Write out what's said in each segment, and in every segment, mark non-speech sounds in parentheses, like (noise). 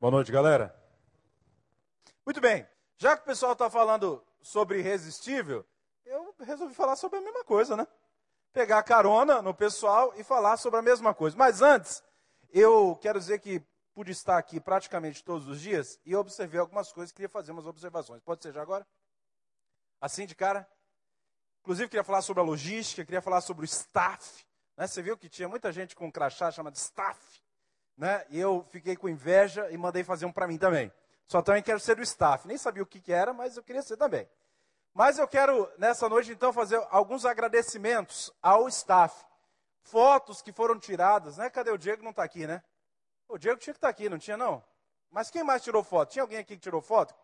Boa noite, galera. Muito bem, já que o pessoal está falando sobre irresistível, eu resolvi falar sobre a mesma coisa, né? Pegar carona no pessoal e falar sobre a mesma coisa. Mas antes, eu quero dizer que pude estar aqui praticamente todos os dias e observei algumas coisas, queria fazer umas observações. Pode ser já agora? Assim de cara? Inclusive, queria falar sobre a logística, queria falar sobre o staff. Né? Você viu que tinha muita gente com um crachá chamado staff né? E eu fiquei com inveja e mandei fazer um para mim também. Só também quero ser do staff. Nem sabia o que, que era, mas eu queria ser também. Mas eu quero, nessa noite, então, fazer alguns agradecimentos ao staff. Fotos que foram tiradas, né? Cadê o Diego? Não está aqui, né? O Diego tinha que estar tá aqui, não tinha não? Mas quem mais tirou foto? Tinha alguém aqui que tirou foto?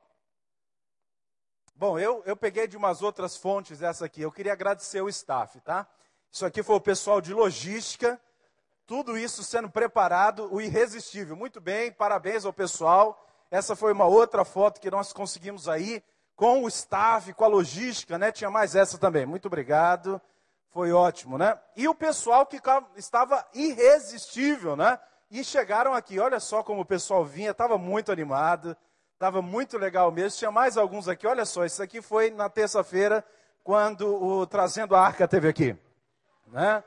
Bom, eu, eu peguei de umas outras fontes essa aqui. Eu queria agradecer o staff, tá? Isso aqui foi o pessoal de logística tudo isso sendo preparado, o irresistível. Muito bem, parabéns ao pessoal. Essa foi uma outra foto que nós conseguimos aí, com o staff, com a logística, né? Tinha mais essa também. Muito obrigado. Foi ótimo, né? E o pessoal que estava irresistível, né? E chegaram aqui. Olha só como o pessoal vinha, estava muito animado, estava muito legal mesmo. Tinha mais alguns aqui. Olha só, isso aqui foi na terça-feira, quando o Trazendo a Arca teve aqui, né?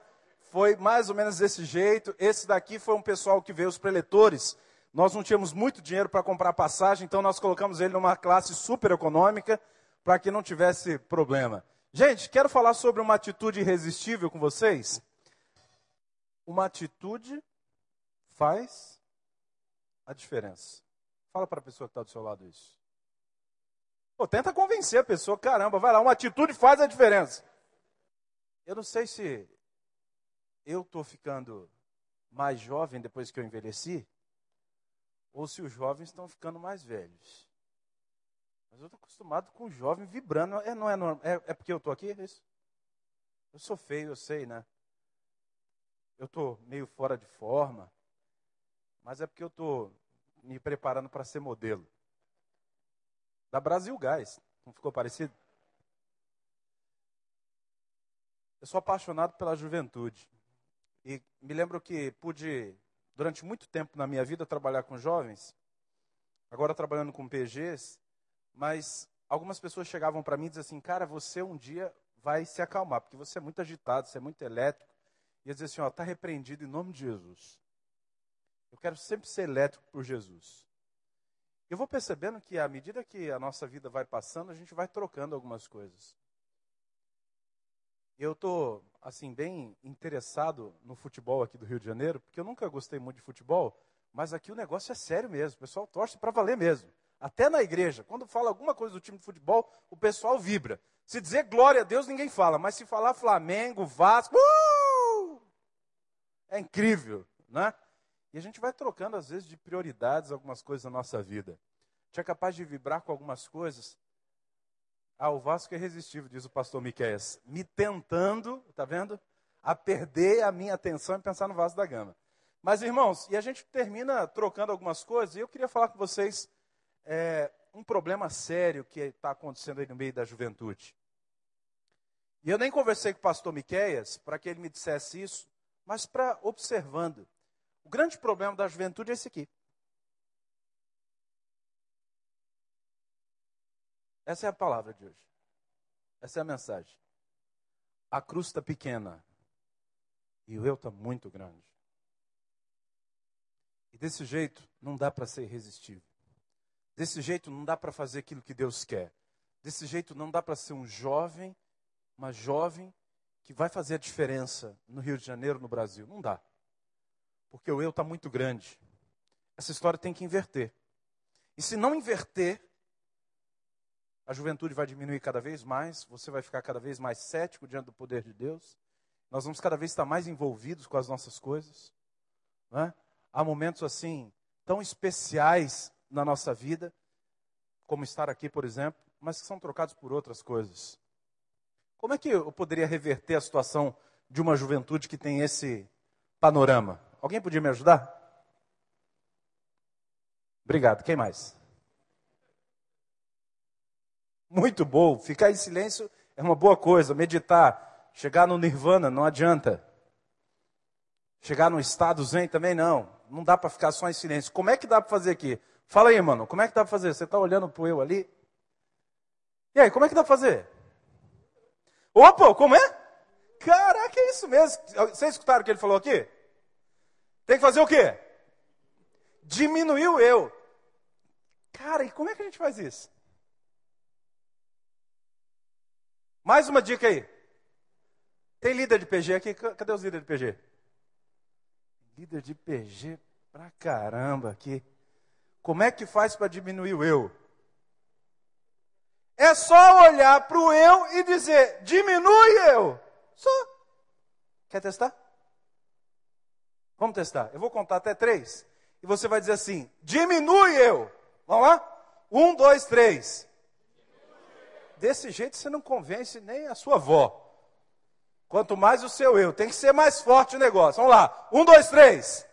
Foi mais ou menos desse jeito. Esse daqui foi um pessoal que veio, os preletores. Nós não tínhamos muito dinheiro para comprar passagem, então nós colocamos ele numa classe super econômica para que não tivesse problema. Gente, quero falar sobre uma atitude irresistível com vocês. Uma atitude faz a diferença. Fala para a pessoa que está do seu lado isso. Pô, tenta convencer a pessoa, caramba, vai lá, uma atitude faz a diferença. Eu não sei se eu estou ficando mais jovem depois que eu envelheci, ou se os jovens estão ficando mais velhos. Mas eu estou acostumado com o jovem vibrando. É, não é, normal, é, é porque eu estou aqui? É isso? Eu sou feio, eu sei, né? Eu estou meio fora de forma, mas é porque eu estou me preparando para ser modelo. Da Brasil Gás. Não ficou parecido? Eu sou apaixonado pela juventude. E me lembro que pude, durante muito tempo na minha vida, trabalhar com jovens, agora trabalhando com PGs, mas algumas pessoas chegavam para mim e diziam assim: Cara, você um dia vai se acalmar, porque você é muito agitado, você é muito elétrico. E eu dizia assim: Ó, está repreendido em nome de Jesus. Eu quero sempre ser elétrico por Jesus. Eu vou percebendo que à medida que a nossa vida vai passando, a gente vai trocando algumas coisas. Eu estou, assim, bem interessado no futebol aqui do Rio de Janeiro, porque eu nunca gostei muito de futebol, mas aqui o negócio é sério mesmo. O pessoal torce para valer mesmo. Até na igreja, quando fala alguma coisa do time de futebol, o pessoal vibra. Se dizer glória a Deus, ninguém fala, mas se falar Flamengo, Vasco, uh! é incrível, né? E a gente vai trocando, às vezes, de prioridades algumas coisas na nossa vida. A gente é capaz de vibrar com algumas coisas ah, o Vasco é irresistível, diz o pastor Miqueias. Me tentando, tá vendo? A perder a minha atenção e pensar no Vasco da Gama. Mas, irmãos, e a gente termina trocando algumas coisas, e eu queria falar com vocês é, um problema sério que está acontecendo aí no meio da juventude. E eu nem conversei com o pastor Miqueias para que ele me dissesse isso, mas para observando. O grande problema da juventude é esse aqui. Essa é a palavra de hoje. Essa é a mensagem. A cruz está pequena e o eu está muito grande. E desse jeito não dá para ser irresistível. Desse jeito não dá para fazer aquilo que Deus quer. Desse jeito não dá para ser um jovem, uma jovem que vai fazer a diferença no Rio de Janeiro, no Brasil. Não dá. Porque o eu está muito grande. Essa história tem que inverter. E se não inverter, a juventude vai diminuir cada vez mais, você vai ficar cada vez mais cético diante do poder de Deus, nós vamos cada vez estar mais envolvidos com as nossas coisas. Né? Há momentos assim, tão especiais na nossa vida, como estar aqui, por exemplo, mas que são trocados por outras coisas. Como é que eu poderia reverter a situação de uma juventude que tem esse panorama? Alguém podia me ajudar? Obrigado. Quem mais? Muito bom. Ficar em silêncio é uma boa coisa. Meditar. Chegar no nirvana não adianta. Chegar no estado zen também não. Não dá para ficar só em silêncio. Como é que dá para fazer aqui? Fala aí, mano, como é que dá para fazer? Você está olhando pro eu ali? E aí, como é que dá para fazer? Opa, como é? Caraca, é isso mesmo. Vocês escutaram o que ele falou aqui? Tem que fazer o quê? Diminuir o eu. Cara, e como é que a gente faz isso? Mais uma dica aí. Tem líder de PG aqui? Cadê os líderes de PG? Líder de PG pra caramba aqui. Como é que faz para diminuir o eu? É só olhar para o eu e dizer: diminui eu. Só. Quer testar? Vamos testar. Eu vou contar até três. E você vai dizer assim: diminui eu. Vamos lá? Um, dois, três. Desse jeito você não convence nem a sua avó. Quanto mais o seu eu. Tem que ser mais forte o negócio. Vamos lá. Um, dois, três.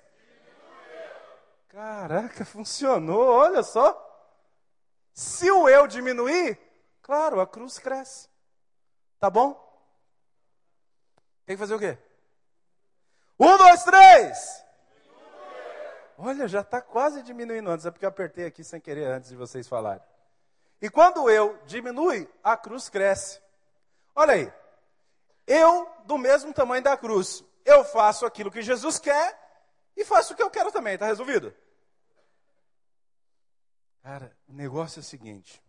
Caraca, funcionou. Olha só. Se o eu diminuir, claro, a cruz cresce. Tá bom? Tem que fazer o quê? Um, dois, três. Olha, já está quase diminuindo antes. É porque eu apertei aqui sem querer antes de vocês falarem. E quando eu diminui, a cruz cresce. Olha aí. Eu, do mesmo tamanho da cruz, eu faço aquilo que Jesus quer e faço o que eu quero também, está resolvido? Cara, o negócio é o seguinte: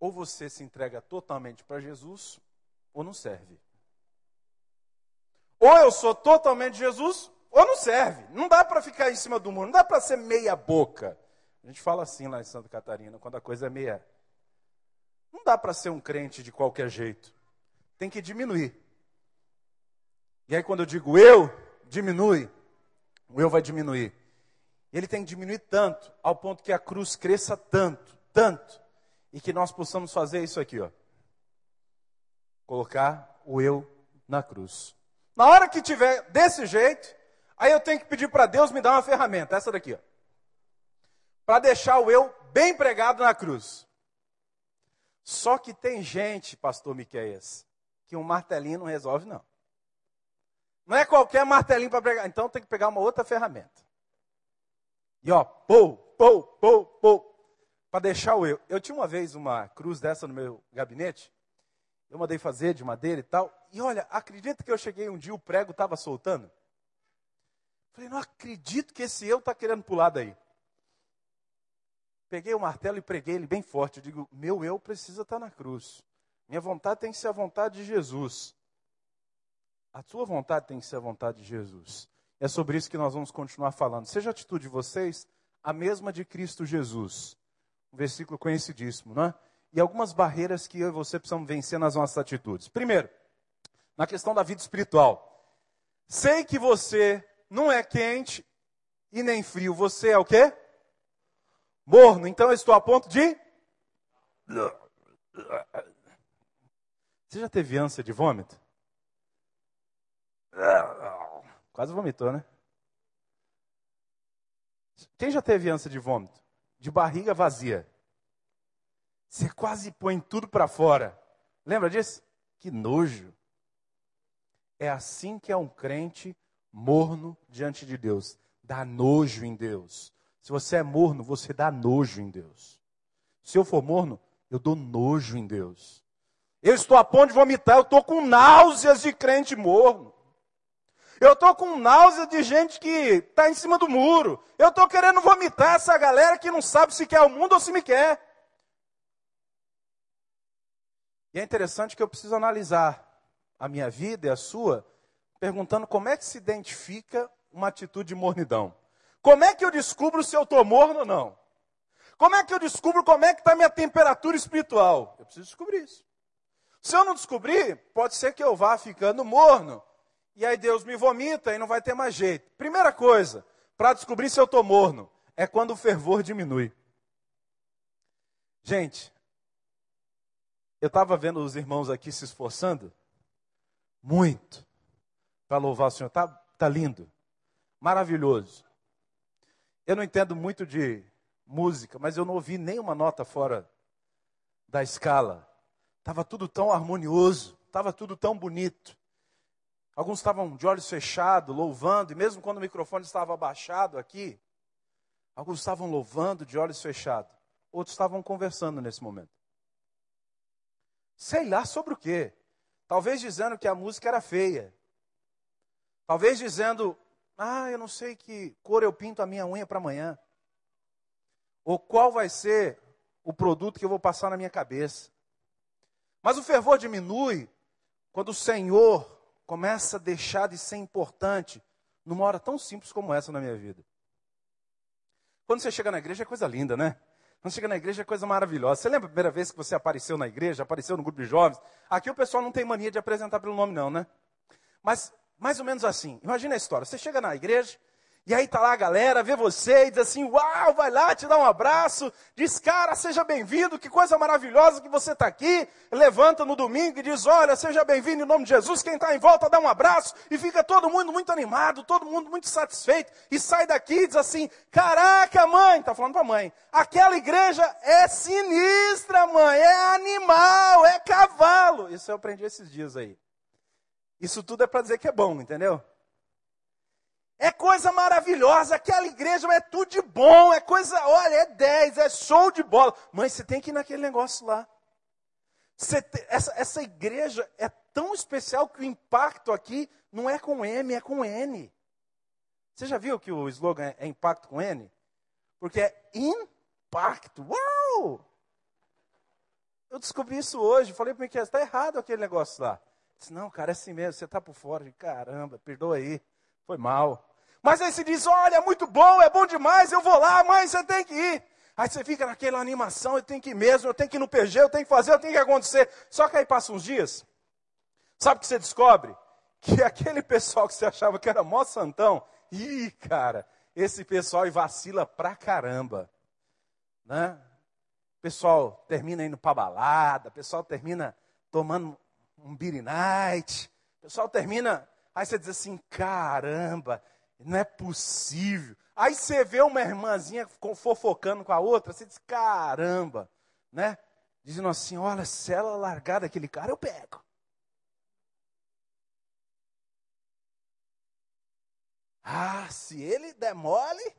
ou você se entrega totalmente para Jesus, ou não serve. Ou eu sou totalmente Jesus, ou não serve. Não dá para ficar em cima do muro, não dá para ser meia boca. A gente fala assim lá em Santa Catarina, quando a coisa é meia. Não dá para ser um crente de qualquer jeito tem que diminuir. E aí, quando eu digo eu, diminui, o eu vai diminuir. Ele tem que diminuir tanto, ao ponto que a cruz cresça tanto, tanto, e que nós possamos fazer isso aqui, ó. Colocar o eu na cruz. Na hora que tiver desse jeito, aí eu tenho que pedir para Deus me dar uma ferramenta, essa daqui, ó. Para deixar o eu bem pregado na cruz. Só que tem gente, pastor Miqueias, que um martelinho não resolve, não. Não é qualquer martelinho para pregar. Então tem que pegar uma outra ferramenta. E ó, pou, pou, pou, pou. Para deixar o eu. Eu tinha uma vez uma cruz dessa no meu gabinete. Eu mandei fazer de madeira e tal. E olha, acredita que eu cheguei um dia, o prego estava soltando? Falei, não acredito que esse eu está querendo pular daí. Peguei o martelo e preguei ele bem forte. Eu digo, meu eu precisa estar tá na cruz. Minha vontade tem que ser a vontade de Jesus. A sua vontade tem que ser a vontade de Jesus. É sobre isso que nós vamos continuar falando. Seja a atitude de vocês a mesma de Cristo Jesus. Um versículo conhecidíssimo, não é? E algumas barreiras que eu e você precisamos vencer nas nossas atitudes. Primeiro, na questão da vida espiritual. Sei que você não é quente e nem frio. Você é o quê? Morno. Então eu estou a ponto de você já teve ânsia de vômito? Quase vomitou, né? Quem já teve ânsia de vômito? De barriga vazia. Você quase põe tudo para fora. Lembra disso? Que nojo. É assim que é um crente morno diante de Deus. Dá nojo em Deus. Se você é morno, você dá nojo em Deus. Se eu for morno, eu dou nojo em Deus. Eu estou a ponto de vomitar, eu estou com náuseas de crente morno. Eu estou com náuseas de gente que está em cima do muro. Eu estou querendo vomitar essa galera que não sabe se quer o mundo ou se me quer. E é interessante que eu preciso analisar a minha vida e a sua, perguntando como é que se identifica uma atitude de mornidão. Como é que eu descubro se eu estou morno ou não? Como é que eu descubro como é que está a minha temperatura espiritual? Eu preciso descobrir isso. Se eu não descobrir, pode ser que eu vá ficando morno. E aí Deus me vomita e não vai ter mais jeito. Primeira coisa, para descobrir se eu estou morno, é quando o fervor diminui. Gente, eu estava vendo os irmãos aqui se esforçando muito para louvar o Senhor. Tá, tá lindo, maravilhoso. Eu não entendo muito de música, mas eu não ouvi nenhuma nota fora da escala. Estava tudo tão harmonioso, estava tudo tão bonito. Alguns estavam de olhos fechados, louvando, e mesmo quando o microfone estava abaixado aqui, Alguns estavam louvando de olhos fechados, outros estavam conversando nesse momento. Sei lá sobre o quê. Talvez dizendo que a música era feia. Talvez dizendo, ah, eu não sei que cor eu pinto a minha unha para amanhã. Ou qual vai ser o produto que eu vou passar na minha cabeça. Mas o fervor diminui quando o Senhor começa a deixar de ser importante numa hora tão simples como essa na minha vida. Quando você chega na igreja é coisa linda, né? Quando chega na igreja é coisa maravilhosa. Você lembra a primeira vez que você apareceu na igreja, apareceu no grupo de jovens? Aqui o pessoal não tem mania de apresentar pelo nome, não, né? Mas mais ou menos assim. Imagina a história. Você chega na igreja, e aí tá lá a galera, vê você e diz assim: Uau, vai lá, te dá um abraço. Diz, cara, seja bem-vindo, que coisa maravilhosa que você está aqui. Levanta no domingo e diz: Olha, seja bem-vindo em nome de Jesus. Quem está em volta dá um abraço. E fica todo mundo muito animado, todo mundo muito satisfeito. E sai daqui e diz assim: Caraca, mãe, tá falando para a mãe, aquela igreja é sinistra, mãe, é animal, é cavalo. Isso eu aprendi esses dias aí. Isso tudo é para dizer que é bom, entendeu? É coisa maravilhosa, aquela igreja é tudo de bom, é coisa, olha, é 10, é show de bola. Mãe, você tem que ir naquele negócio lá. Te, essa, essa igreja é tão especial que o impacto aqui não é com M, é com N. Você já viu que o slogan é impacto com N? Porque é impacto. Uau! Eu descobri isso hoje, falei para mim que está errado aquele negócio lá. Disse, não, cara, é assim mesmo, você está por fora. Caramba, perdoa aí, foi mal. Mas aí você diz: olha, é muito bom, é bom demais, eu vou lá, mãe, você tem que ir. Aí você fica naquela animação, eu tenho que ir mesmo, eu tenho que ir no PG, eu tenho que fazer, eu tenho que acontecer. Só que aí passa uns dias, sabe o que você descobre? (laughs) Que aquele pessoal que você achava que era mó santão, ih, cara, esse pessoal vacila pra caramba. Né? Pessoal termina indo pra balada, pessoal termina tomando um beer night, o pessoal termina, aí você diz assim, caramba, não é possível. Aí você vê uma irmãzinha fofocando com a outra, você diz, caramba, né? Dizendo assim, olha, se ela largar daquele cara, eu pego. Ah, se ele der mole,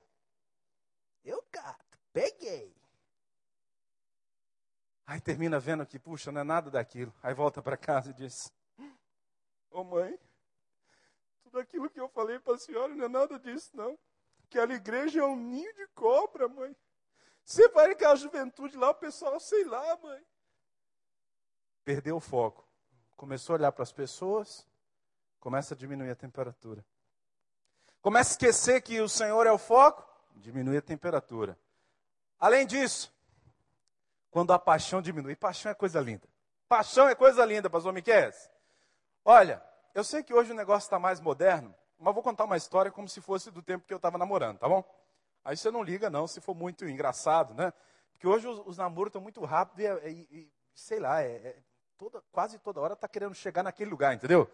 eu cato. Peguei. Aí termina vendo que, puxa, não é nada daquilo. Aí volta para casa e diz: Ô oh, mãe, tudo aquilo que eu falei para a senhora não é nada disso, não. Que a igreja é um ninho de cobra, mãe. Você vai naquela juventude lá, o pessoal, sei lá, mãe. Perdeu o foco. Começou a olhar para as pessoas, começa a diminuir a temperatura. Começa a esquecer que o Senhor é o foco, diminui a temperatura. Além disso, quando a paixão diminui, paixão é coisa linda. Paixão é coisa linda, pastor Miquel. Olha, eu sei que hoje o negócio está mais moderno, mas vou contar uma história como se fosse do tempo que eu estava namorando, tá bom? Aí você não liga, não, se for muito engraçado, né? Porque hoje os, os namoros estão muito rápidos e, e, e, sei lá, é, é toda, quase toda hora está querendo chegar naquele lugar, entendeu?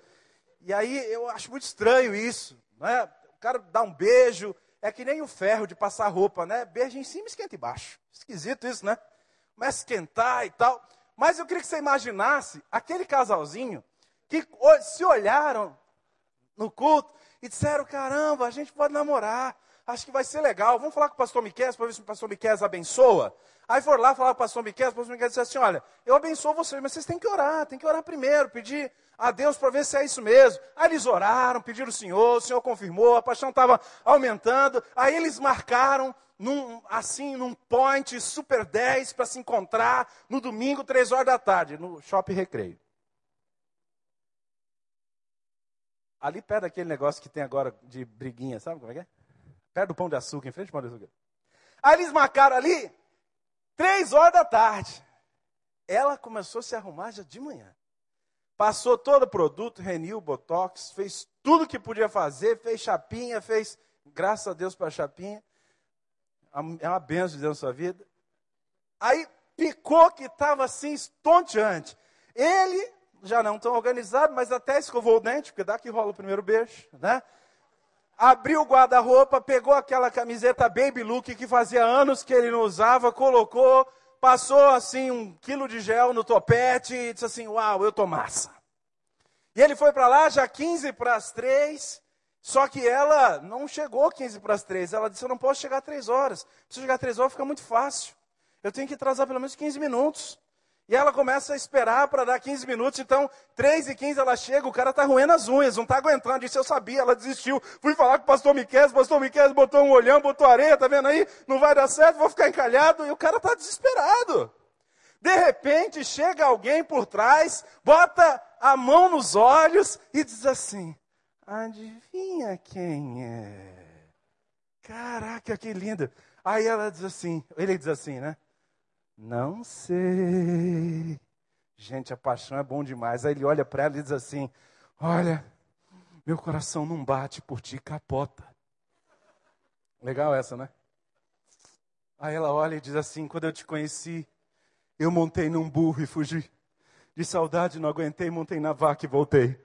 E aí eu acho muito estranho isso, né? O cara dá um beijo, é que nem o ferro de passar roupa, né? Beijo em cima, esquenta embaixo. Esquisito isso, né? Começa a esquentar e tal. Mas eu queria que você imaginasse aquele casalzinho que se olharam no culto e disseram: caramba, a gente pode namorar, acho que vai ser legal. Vamos falar com o pastor Miquel para ver se o pastor Miquel abençoa. Aí foram lá falar com o pastor Miquel, o pastor Miquel disse assim: olha, eu abençoo vocês, mas vocês têm que orar, tem que orar primeiro, pedir a Deus para ver se é isso mesmo. Aí eles oraram, pediram o Senhor, o Senhor confirmou, a paixão estava aumentando. Aí eles marcaram num, assim, num point super 10 para se encontrar no domingo, três horas da tarde, no Shopping Recreio. Ali perto daquele negócio que tem agora de briguinha, sabe como é que é? Perto do pão de açúcar, em frente ao pão de açúcar. Aí eles marcaram ali, três horas da tarde. Ela começou a se arrumar já de manhã. Passou todo o produto, renil, botox, fez tudo que podia fazer, fez chapinha, fez, graças a Deus para chapinha. É uma benção de Deus na sua vida. Aí picou que estava assim, estonteante. Ele já não tão organizado, mas até escovou o dente, porque daqui rola o primeiro beijo, né? Abriu o guarda-roupa, pegou aquela camiseta baby look que fazia anos que ele não usava, colocou, passou assim um quilo de gel no topete e disse assim, uau, eu tô massa. E ele foi para lá já 15 para as 3, Só que ela não chegou 15 para as 3. Ela disse: Eu não posso chegar a 3 horas. Se eu chegar a 3 horas, fica muito fácil. Eu tenho que atrasar pelo menos 15 minutos. E ela começa a esperar para dar 15 minutos. Então, 3 e 15 ela chega, o cara está roendo as unhas, não está aguentando. Disse: Eu sabia, ela desistiu. Fui falar com o pastor Miquel, o pastor Miquel botou um olhão, botou areia, tá vendo aí? Não vai dar certo, vou ficar encalhado. E o cara está desesperado. De repente, chega alguém por trás, bota a mão nos olhos e diz assim: Adivinha quem é? Caraca, que lindo. Aí ela diz assim, ele diz assim, né? Não sei. Gente, a paixão é bom demais. Aí ele olha para ela e diz assim: Olha, meu coração não bate por ti, capota. Legal essa, né? Aí ela olha e diz assim: Quando eu te conheci, eu montei num burro e fugi. De saudade, não aguentei, montei na vaca e voltei.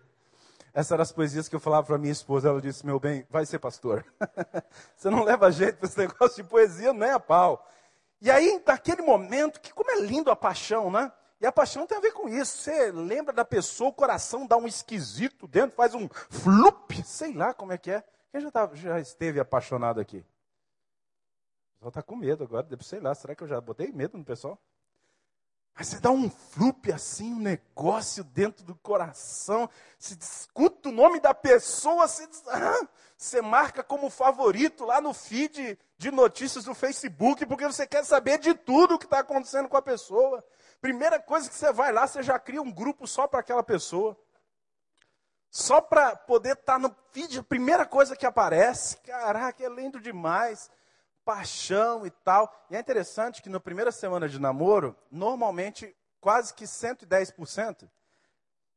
Essas eram as poesias que eu falava para minha esposa. Ela disse: Meu bem, vai ser pastor. (laughs) Você não leva jeito para esse negócio de poesia, nem a pau. E aí, naquele momento, que como é lindo a paixão, né? E a paixão tem a ver com isso. Você lembra da pessoa, o coração dá um esquisito dentro, faz um flup, sei lá como é que é. Quem já, tá, já esteve apaixonado aqui? O pessoal está com medo agora, sei lá, será que eu já botei medo no pessoal? Mas você dá um flup assim, um negócio dentro do coração. Se escuta o nome da pessoa, você, ah, você marca como favorito lá no feed de notícias do Facebook, porque você quer saber de tudo o que está acontecendo com a pessoa. Primeira coisa que você vai lá, você já cria um grupo só para aquela pessoa. Só para poder estar tá no feed, a primeira coisa que aparece. Caraca, é lindo demais paixão e tal. E é interessante que na primeira semana de namoro, normalmente quase que 110%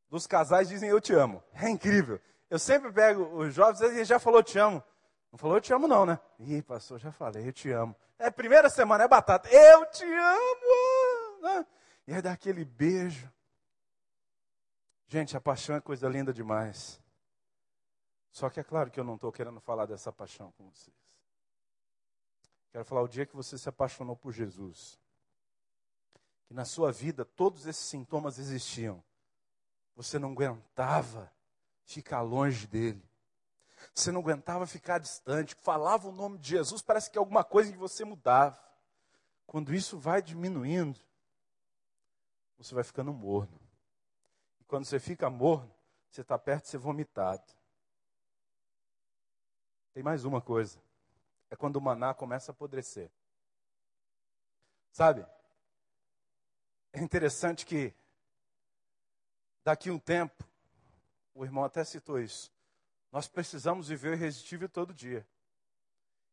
dos casais dizem eu te amo. É incrível. Eu sempre pego os jovens e já falou te amo. Não falou eu te amo não, né? Ih, pastor, já falei, eu te amo. É primeira semana, é batata. Eu te amo! Né? E aí dá aquele beijo. Gente, a paixão é coisa linda demais. Só que é claro que eu não estou querendo falar dessa paixão com vocês. Quero falar o dia que você se apaixonou por Jesus. Que na sua vida todos esses sintomas existiam. Você não aguentava ficar longe dele. Você não aguentava ficar distante. Falava o nome de Jesus, parece que alguma coisa em você mudava. Quando isso vai diminuindo, você vai ficando morno. E quando você fica morno, você está perto de ser vomitado. Tem mais uma coisa é quando o maná começa a apodrecer. Sabe? É interessante que daqui um tempo, o irmão até citou isso, nós precisamos viver o irresistível todo dia.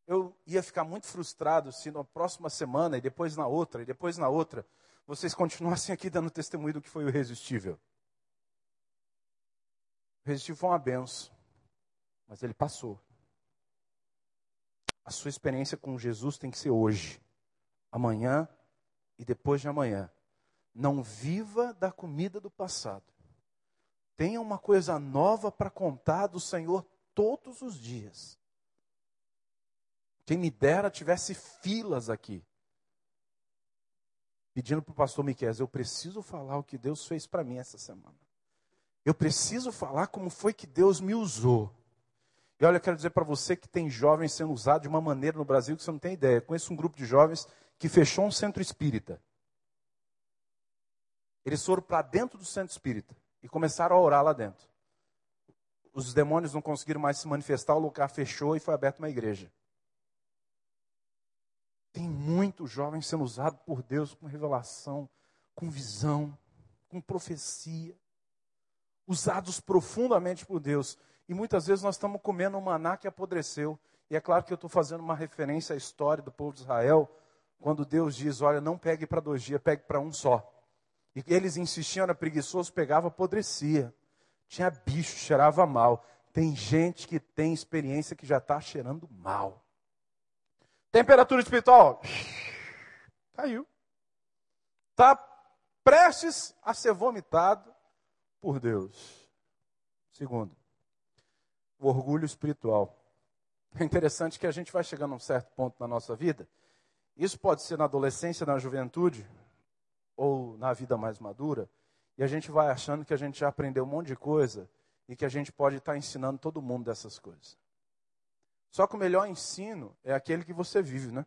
Eu ia ficar muito frustrado se na próxima semana, e depois na outra, e depois na outra, vocês continuassem aqui dando testemunho do que foi o irresistível. O irresistível foi uma benção, mas ele passou. A sua experiência com Jesus tem que ser hoje, amanhã e depois de amanhã. Não viva da comida do passado. Tenha uma coisa nova para contar do Senhor todos os dias. Quem me dera tivesse filas aqui. Pedindo para o pastor Miquel, eu preciso falar o que Deus fez para mim essa semana. Eu preciso falar como foi que Deus me usou. E olha, eu quero dizer para você que tem jovens sendo usados de uma maneira no Brasil que você não tem ideia. Eu conheço um grupo de jovens que fechou um centro espírita. Eles foram para dentro do centro espírita e começaram a orar lá dentro. Os demônios não conseguiram mais se manifestar, o lugar fechou e foi aberto uma igreja. Tem muito jovem sendo usado por Deus com revelação, com visão, com profecia, usados profundamente por Deus. E muitas vezes nós estamos comendo um maná que apodreceu. E é claro que eu estou fazendo uma referência à história do povo de Israel, quando Deus diz: olha, não pegue para dois dias, pegue para um só. E eles insistiam, era preguiçoso, pegava, apodrecia. Tinha bicho, cheirava mal. Tem gente que tem experiência que já está cheirando mal. Temperatura espiritual, caiu. Está prestes a ser vomitado por Deus. Segundo, o orgulho espiritual. É interessante que a gente vai chegando a um certo ponto na nossa vida. Isso pode ser na adolescência, na juventude, ou na vida mais madura, e a gente vai achando que a gente já aprendeu um monte de coisa e que a gente pode estar ensinando todo mundo dessas coisas. Só que o melhor ensino é aquele que você vive, né?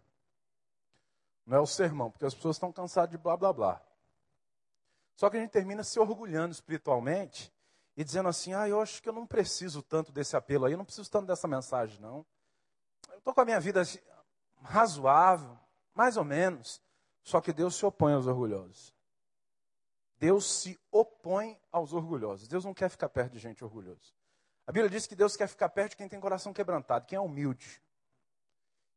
Não é o sermão, porque as pessoas estão cansadas de blá blá blá. Só que a gente termina se orgulhando espiritualmente e dizendo assim: ah, eu acho que eu não preciso tanto desse apelo aí, eu não preciso tanto dessa mensagem, não. Eu estou com a minha vida razoável, mais ou menos. Só que Deus se opõe aos orgulhosos. Deus se opõe aos orgulhosos. Deus não quer ficar perto de gente orgulhosa. A Bíblia diz que Deus quer ficar perto de quem tem coração quebrantado, quem é humilde.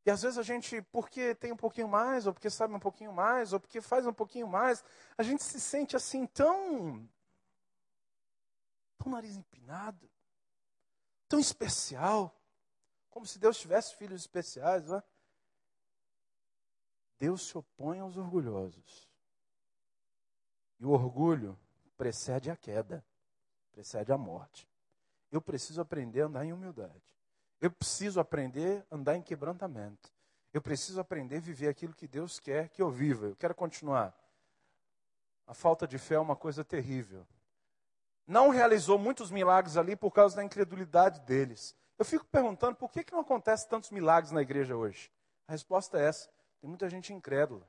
E às vezes a gente, porque tem um pouquinho mais, ou porque sabe um pouquinho mais, ou porque faz um pouquinho mais, a gente se sente assim tão. Tão nariz empinado, tão especial, como se Deus tivesse filhos especiais. Não é? Deus se opõe aos orgulhosos. E o orgulho precede a queda, precede a morte. Eu preciso aprender a andar em humildade. Eu preciso aprender a andar em quebrantamento. Eu preciso aprender a viver aquilo que Deus quer que eu viva. Eu quero continuar. A falta de fé é uma coisa terrível. Não realizou muitos milagres ali por causa da incredulidade deles. Eu fico perguntando por que, que não acontece tantos milagres na igreja hoje. A resposta é essa: tem muita gente incrédula.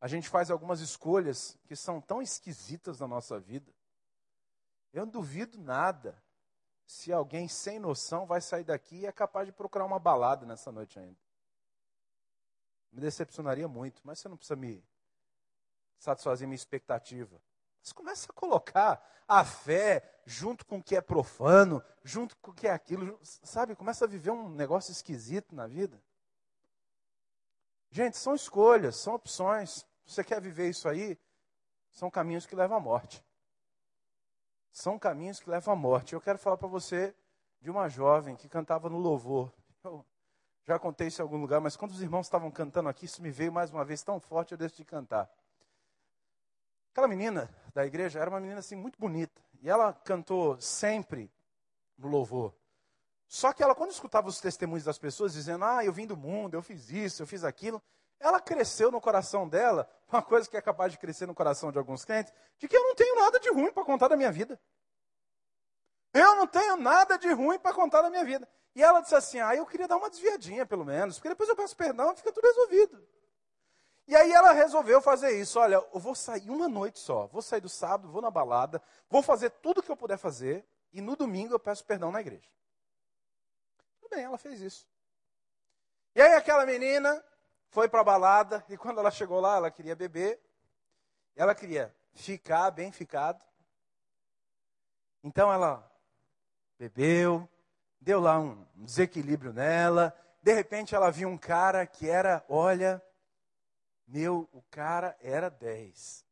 A gente faz algumas escolhas que são tão esquisitas na nossa vida. Eu não duvido nada se alguém sem noção vai sair daqui e é capaz de procurar uma balada nessa noite ainda. Me decepcionaria muito, mas você não precisa me satisfazer minha expectativa. Você começa a colocar a fé junto com o que é profano, junto com o que é aquilo, sabe? Começa a viver um negócio esquisito na vida. Gente, são escolhas, são opções. Você quer viver isso aí? São caminhos que levam à morte. São caminhos que levam à morte. Eu quero falar para você de uma jovem que cantava no louvor. Eu já contei isso em algum lugar, mas quando os irmãos estavam cantando aqui, isso me veio mais uma vez tão forte, eu decidi cantar. Aquela menina da igreja era uma menina assim muito bonita. E ela cantou sempre no louvor. Só que ela, quando escutava os testemunhos das pessoas dizendo, ah, eu vim do mundo, eu fiz isso, eu fiz aquilo, ela cresceu no coração dela, uma coisa que é capaz de crescer no coração de alguns crentes, de que eu não tenho nada de ruim para contar da minha vida. Eu não tenho nada de ruim para contar da minha vida. E ela disse assim: Ah, eu queria dar uma desviadinha, pelo menos, porque depois eu peço perdão e fica tudo resolvido. E aí ela resolveu fazer isso. Olha, eu vou sair uma noite só. Vou sair do sábado, vou na balada, vou fazer tudo o que eu puder fazer, e no domingo eu peço perdão na igreja. Tudo bem, ela fez isso. E aí aquela menina foi para a balada, e quando ela chegou lá, ela queria beber, ela queria ficar bem ficado. Então ela bebeu, deu lá um desequilíbrio nela, de repente ela viu um cara que era, olha, meu, o cara era 10.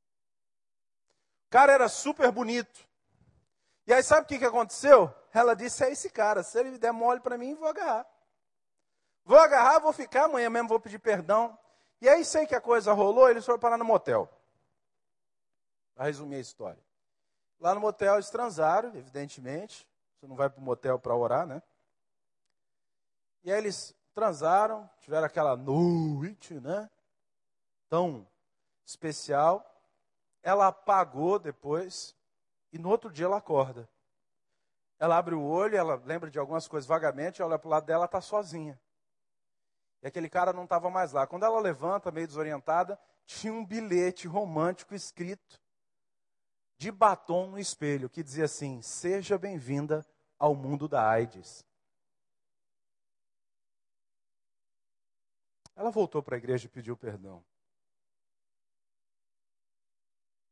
O cara era super bonito. E aí sabe o que, que aconteceu? Ela disse: é esse cara, se ele der mole para mim, vou agarrar. Vou agarrar, vou ficar, amanhã mesmo vou pedir perdão. E aí sei que a coisa rolou, eles foram parar no motel. Para resumir a história. Lá no motel eles transaram, evidentemente. Você não vai para o motel para orar, né? E aí eles transaram, tiveram aquela noite, né? Tão especial. Ela apagou depois e no outro dia ela acorda. Ela abre o olho, ela lembra de algumas coisas vagamente, olha para o lado dela, está sozinha. E aquele cara não estava mais lá. Quando ela levanta, meio desorientada, tinha um bilhete romântico escrito de batom no espelho, que dizia assim: Seja bem-vinda ao mundo da AIDS. Ela voltou para a igreja e pediu perdão.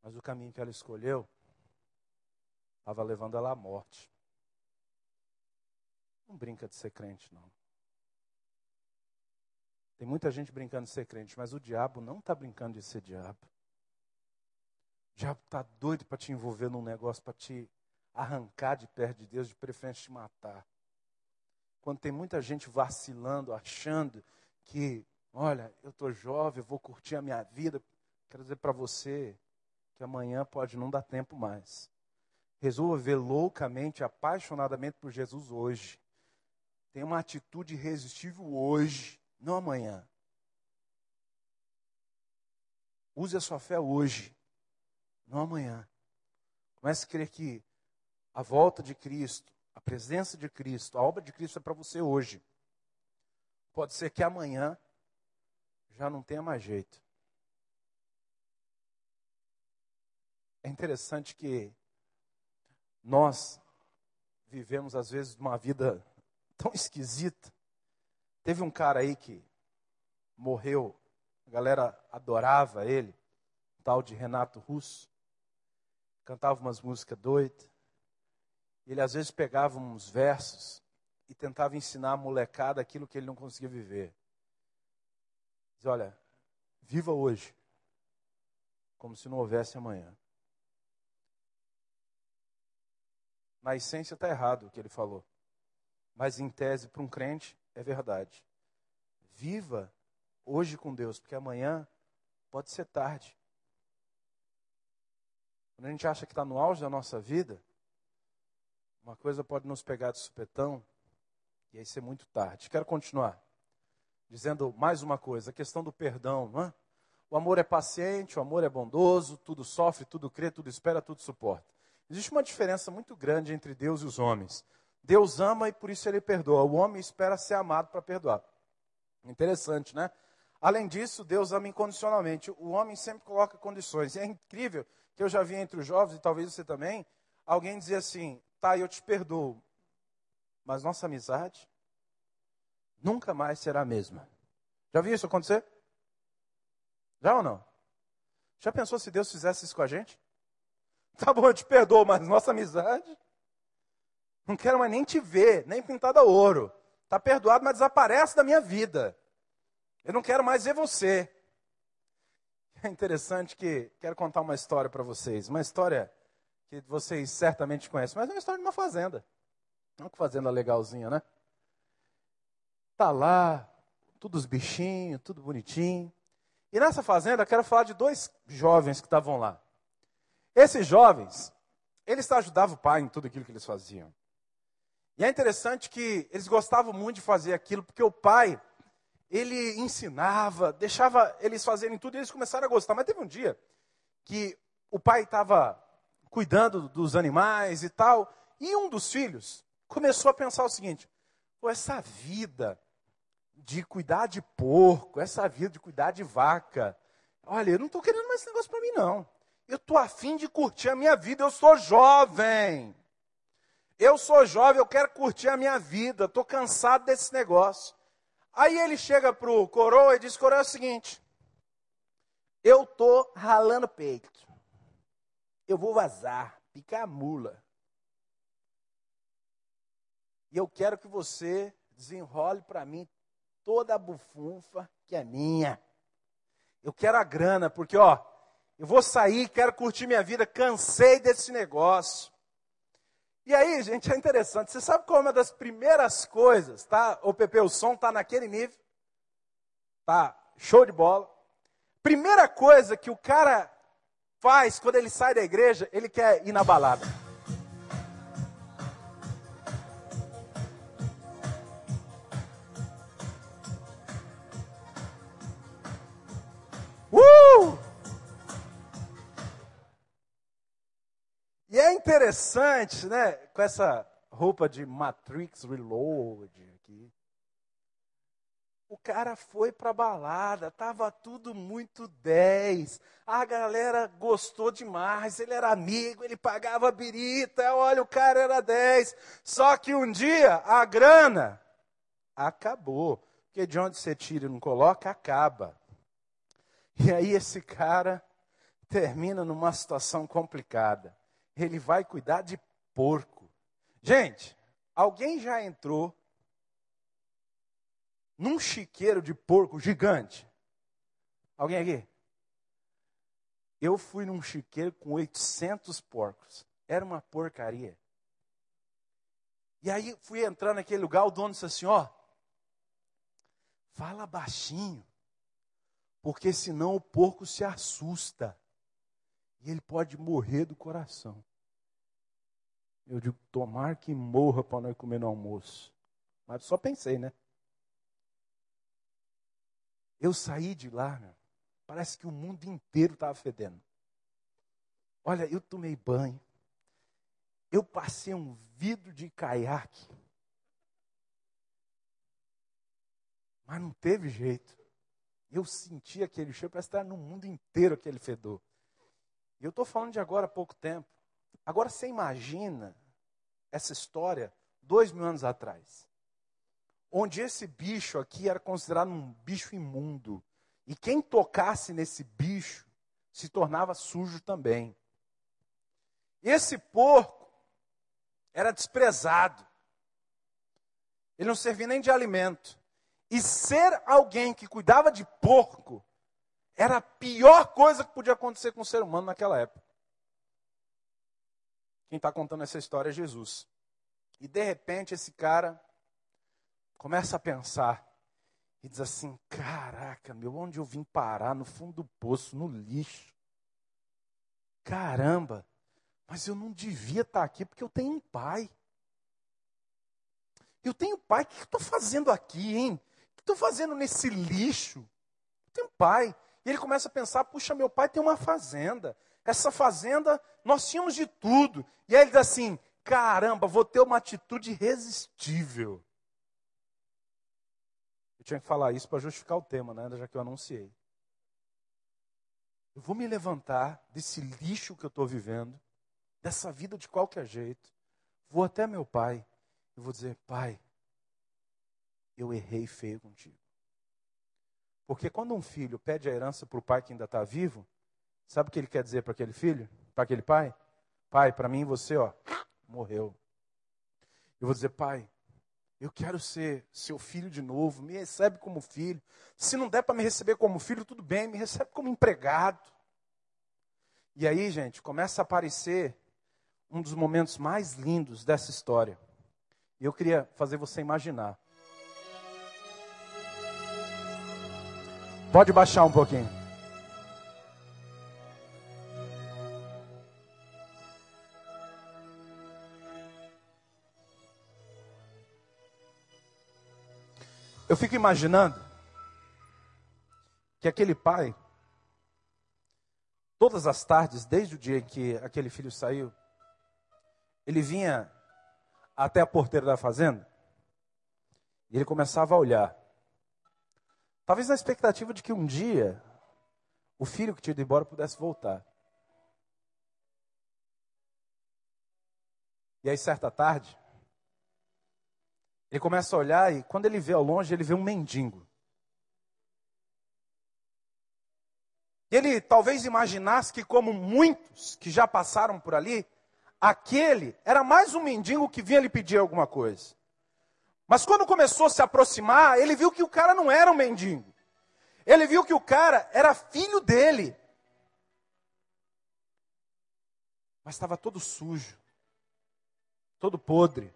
Mas o caminho que ela escolheu estava levando ela à morte. Não brinca de ser crente, não. Tem muita gente brincando de ser crente, mas o diabo não está brincando de ser diabo. O diabo está doido para te envolver num negócio, para te arrancar de perto de Deus, de preferência te matar. Quando tem muita gente vacilando, achando que, olha, eu estou jovem, vou curtir a minha vida, quero dizer para você que amanhã pode não dar tempo mais. Resolva ver loucamente, apaixonadamente por Jesus hoje. Tenha uma atitude irresistível hoje não amanhã. Use a sua fé hoje, não amanhã. Comece a crer que a volta de Cristo, a presença de Cristo, a obra de Cristo é para você hoje. Pode ser que amanhã já não tenha mais jeito. É interessante que nós vivemos, às vezes, uma vida tão esquisita. Teve um cara aí que morreu, a galera adorava ele, um tal de Renato Russo, cantava umas músicas doidas. Ele às vezes pegava uns versos e tentava ensinar a molecada aquilo que ele não conseguia viver. Diz, olha, viva hoje, como se não houvesse amanhã. Na essência está errado o que ele falou. Mas em tese, para um crente, é verdade. Viva hoje com Deus, porque amanhã pode ser tarde. Quando a gente acha que está no auge da nossa vida, uma coisa pode nos pegar de supetão e aí ser muito tarde. Quero continuar dizendo mais uma coisa, a questão do perdão. Não é? O amor é paciente, o amor é bondoso, tudo sofre, tudo crê, tudo espera, tudo suporta. Existe uma diferença muito grande entre Deus e os homens. Deus ama e por isso ele perdoa. O homem espera ser amado para perdoar. Interessante, né? Além disso, Deus ama incondicionalmente. O homem sempre coloca condições. E é incrível que eu já vi entre os jovens, e talvez você também, alguém dizer assim: tá, eu te perdoo, mas nossa amizade nunca mais será a mesma. Já viu isso acontecer? Já ou não? Já pensou se Deus fizesse isso com a gente? Tá bom, eu te perdoo, mas nossa amizade. Não quero mais nem te ver, nem pintada ouro. Tá perdoado, mas desaparece da minha vida. Eu não quero mais ver você. É interessante que quero contar uma história para vocês. Uma história que vocês certamente conhecem, mas é uma história de uma fazenda. Olha que fazenda legalzinha, né? Tá lá, tudo os bichinhos, tudo bonitinho. E nessa fazenda, quero falar de dois jovens que estavam lá. Esses jovens, eles ajudavam o pai em tudo aquilo que eles faziam. E é interessante que eles gostavam muito de fazer aquilo, porque o pai, ele ensinava, deixava eles fazerem tudo e eles começaram a gostar. Mas teve um dia que o pai estava cuidando dos animais e tal, e um dos filhos começou a pensar o seguinte: essa vida de cuidar de porco, essa vida de cuidar de vaca, olha, eu não estou querendo mais esse negócio para mim, não. Eu estou afim de curtir a minha vida, eu sou jovem. Eu sou jovem, eu quero curtir a minha vida, estou cansado desse negócio. Aí ele chega para o coroa e diz: Coroa, é o seguinte, eu estou ralando peito. Eu vou vazar, picar a mula. E eu quero que você desenrole para mim toda a bufunfa que é minha. Eu quero a grana, porque, ó, eu vou sair, quero curtir minha vida, cansei desse negócio. E aí, gente, é interessante. Você sabe qual é uma das primeiras coisas, tá? O PP, o som tá naquele nível. Tá, show de bola. Primeira coisa que o cara faz quando ele sai da igreja, ele quer ir na balada. Interessante, né? Com essa roupa de Matrix Reload aqui. O cara foi pra balada, tava tudo muito 10. A galera gostou demais, ele era amigo, ele pagava birita, olha, o cara era 10. Só que um dia a grana acabou. Porque de onde você tira e não coloca, acaba. E aí esse cara termina numa situação complicada ele vai cuidar de porco. Gente, alguém já entrou num chiqueiro de porco gigante? Alguém aqui? Eu fui num chiqueiro com 800 porcos. Era uma porcaria. E aí fui entrar naquele lugar, o dono disse assim: ó, fala baixinho, porque senão o porco se assusta. E ele pode morrer do coração. Eu digo, tomar que morra para nós comer no almoço. Mas só pensei, né? Eu saí de lá, meu, parece que o mundo inteiro estava fedendo. Olha, eu tomei banho. Eu passei um vidro de caiaque. Mas não teve jeito. Eu senti aquele cheiro, parece estar no mundo inteiro aquele fedor. E eu estou falando de agora há pouco tempo. Agora você imagina essa história dois mil anos atrás. Onde esse bicho aqui era considerado um bicho imundo. E quem tocasse nesse bicho se tornava sujo também. Esse porco era desprezado. Ele não servia nem de alimento. E ser alguém que cuidava de porco era a pior coisa que podia acontecer com o ser humano naquela época. Quem está contando essa história é Jesus. E de repente esse cara começa a pensar e diz assim: Caraca, meu, onde eu vim parar? No fundo do poço, no lixo. Caramba, mas eu não devia estar tá aqui porque eu tenho um pai. Eu tenho um pai, o que eu estou fazendo aqui, hein? O que estou fazendo nesse lixo? Eu tenho um pai. E ele começa a pensar: puxa, meu pai tem uma fazenda. Essa fazenda, nós tínhamos de tudo. E aí ele diz assim: caramba, vou ter uma atitude irresistível. Eu tinha que falar isso para justificar o tema, né? Já que eu anunciei. Eu vou me levantar desse lixo que eu estou vivendo, dessa vida de qualquer jeito. Vou até meu pai e vou dizer: Pai, eu errei feio contigo. Porque quando um filho pede a herança para o pai que ainda está vivo, sabe o que ele quer dizer para aquele filho? Para aquele pai? Pai, para mim você, ó, morreu. Eu vou dizer, pai, eu quero ser seu filho de novo, me recebe como filho. Se não der para me receber como filho, tudo bem, me recebe como empregado. E aí, gente, começa a aparecer um dos momentos mais lindos dessa história. E eu queria fazer você imaginar. Pode baixar um pouquinho. Eu fico imaginando que aquele pai, todas as tardes, desde o dia em que aquele filho saiu, ele vinha até a porteira da fazenda e ele começava a olhar Talvez na expectativa de que um dia o filho que tinha ido embora pudesse voltar. E aí, certa tarde, ele começa a olhar e quando ele vê ao longe, ele vê um mendigo. Ele talvez imaginasse que, como muitos que já passaram por ali, aquele era mais um mendigo que vinha lhe pedir alguma coisa. Mas quando começou a se aproximar, ele viu que o cara não era um mendigo. Ele viu que o cara era filho dele. Mas estava todo sujo, todo podre.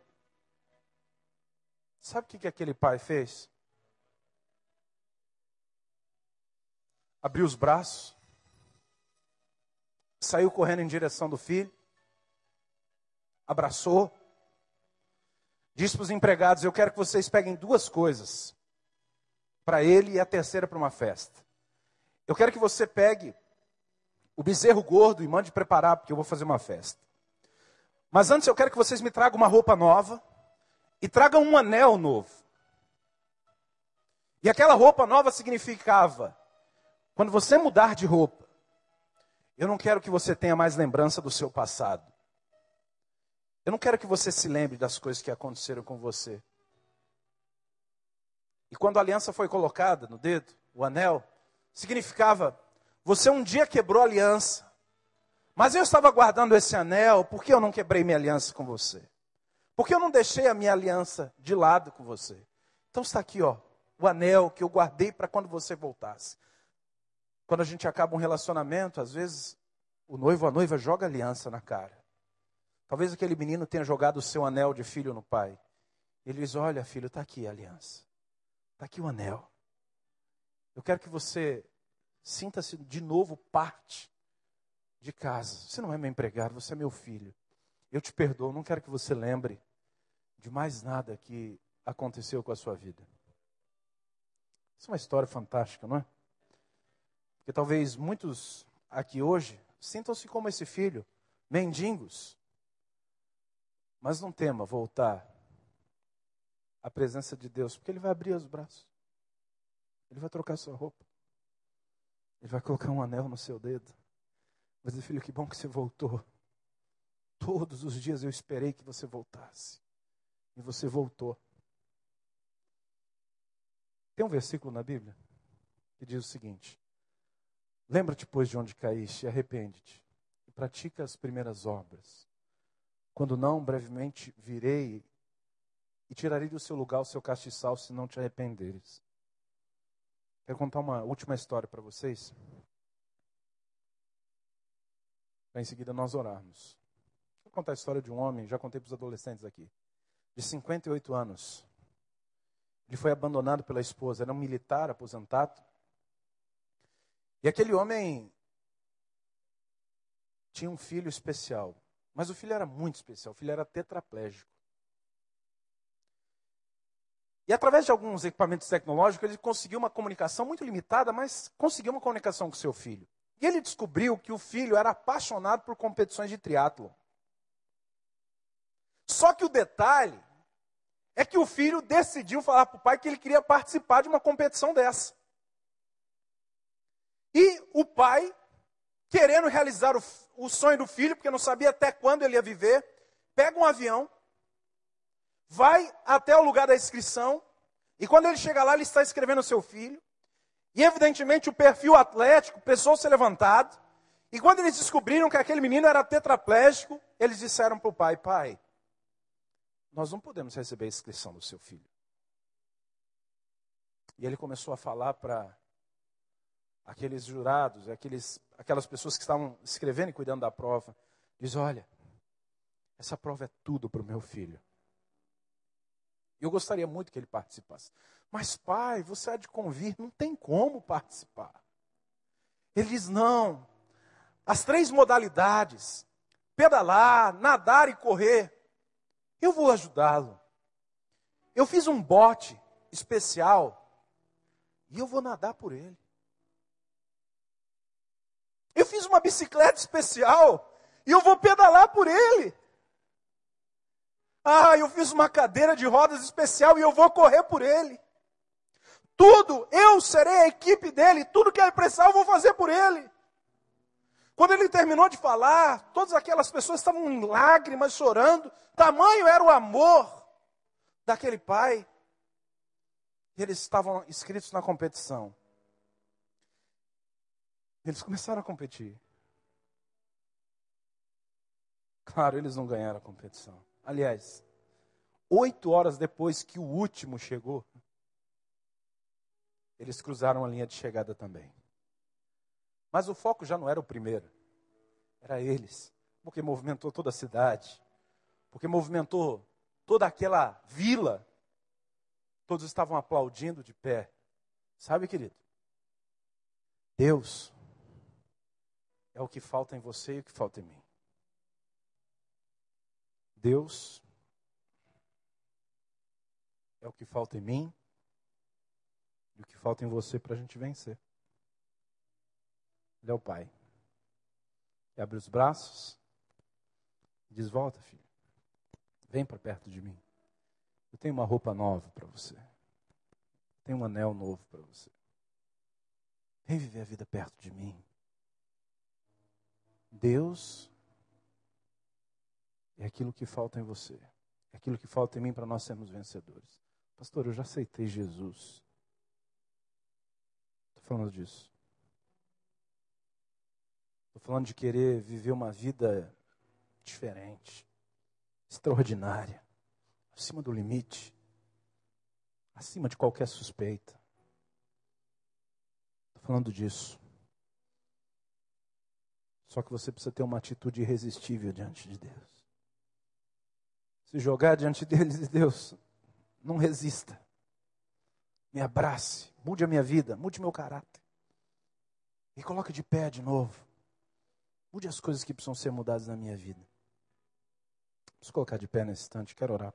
Sabe o que, que aquele pai fez? Abriu os braços, saiu correndo em direção do filho, abraçou, Diz para os empregados: Eu quero que vocês peguem duas coisas para ele e a terceira para uma festa. Eu quero que você pegue o bezerro gordo e mande preparar, porque eu vou fazer uma festa. Mas antes eu quero que vocês me tragam uma roupa nova e tragam um anel novo. E aquela roupa nova significava: quando você mudar de roupa, eu não quero que você tenha mais lembrança do seu passado. Eu não quero que você se lembre das coisas que aconteceram com você. E quando a aliança foi colocada no dedo, o anel, significava: você um dia quebrou a aliança, mas eu estava guardando esse anel, por que eu não quebrei minha aliança com você? Por que eu não deixei a minha aliança de lado com você? Então está aqui, ó, o anel que eu guardei para quando você voltasse. Quando a gente acaba um relacionamento, às vezes o noivo, a noiva joga aliança na cara. Talvez aquele menino tenha jogado o seu anel de filho no pai. Ele diz: Olha, filho, está aqui a aliança. Está aqui o anel. Eu quero que você sinta-se de novo parte de casa. Você não é meu empregado, você é meu filho. Eu te perdoo, não quero que você lembre de mais nada que aconteceu com a sua vida. Isso é uma história fantástica, não é? Porque talvez muitos aqui hoje sintam-se como esse filho, mendigos, Mas não tema voltar à presença de Deus, porque Ele vai abrir os braços. Ele vai trocar sua roupa. Ele vai colocar um anel no seu dedo. Vai dizer, filho, que bom que você voltou. Todos os dias eu esperei que você voltasse. E você voltou. Tem um versículo na Bíblia que diz o seguinte: Lembra-te, pois, de onde caíste arrepende-te, e pratica as primeiras obras. Quando não, brevemente virei e tirarei do seu lugar o seu castiçal, se não te arrependeres. Quero contar uma última história para vocês. Para em seguida nós orarmos. Vou contar a história de um homem, já contei para os adolescentes aqui, de 58 anos. Ele foi abandonado pela esposa, era um militar aposentado. E aquele homem tinha um filho especial. Mas o filho era muito especial, o filho era tetraplégico. E através de alguns equipamentos tecnológicos, ele conseguiu uma comunicação muito limitada, mas conseguiu uma comunicação com seu filho. E ele descobriu que o filho era apaixonado por competições de triatlo. Só que o detalhe é que o filho decidiu falar para o pai que ele queria participar de uma competição dessa. E o pai, querendo realizar o, o sonho do filho, porque não sabia até quando ele ia viver, pega um avião, vai até o lugar da inscrição, e quando ele chega lá, ele está escrevendo o seu filho. E evidentemente o perfil atlético, pessoa se levantado. E quando eles descobriram que aquele menino era tetraplégico, eles disseram para o pai: Pai, nós não podemos receber a inscrição do seu filho. E ele começou a falar para aqueles jurados, aqueles, aquelas pessoas que estavam escrevendo e cuidando da prova. Diz: Olha, essa prova é tudo para o meu filho. Eu gostaria muito que ele participasse. Mas, pai, você há de convir, não tem como participar. Ele diz: não. As três modalidades, pedalar, nadar e correr, eu vou ajudá-lo. Eu fiz um bote especial e eu vou nadar por ele. Eu fiz uma bicicleta especial e eu vou pedalar por ele. Ah, eu fiz uma cadeira de rodas especial e eu vou correr por ele. Tudo, eu serei a equipe dele, tudo que ele precisar eu vou fazer por ele. Quando ele terminou de falar, todas aquelas pessoas estavam em lágrimas, chorando. Tamanho era o amor daquele pai. Eles estavam inscritos na competição. Eles começaram a competir. Claro, eles não ganharam a competição. Aliás, oito horas depois que o último chegou, eles cruzaram a linha de chegada também. Mas o foco já não era o primeiro, era eles, porque movimentou toda a cidade, porque movimentou toda aquela vila. Todos estavam aplaudindo de pé. Sabe, querido? Deus é o que falta em você e o que falta em mim. Deus é o que falta em mim e o que falta em você para a gente vencer. Ele é o Pai. E abre os braços e diz: Volta, filho. Vem para perto de mim. Eu tenho uma roupa nova para você. Eu tenho um anel novo para você. Vem viver a vida perto de mim. Deus é aquilo que falta em você. É aquilo que falta em mim para nós sermos vencedores. Pastor, eu já aceitei Jesus. Estou falando disso. Estou falando de querer viver uma vida diferente, extraordinária, acima do limite, acima de qualquer suspeita. Estou falando disso. Só que você precisa ter uma atitude irresistível diante de Deus se jogar diante deles e Deus, não resista. Me abrace, mude a minha vida, mude meu caráter. Me coloque de pé de novo. Mude as coisas que precisam ser mudadas na minha vida. Preciso colocar de pé nesse instante, quero orar.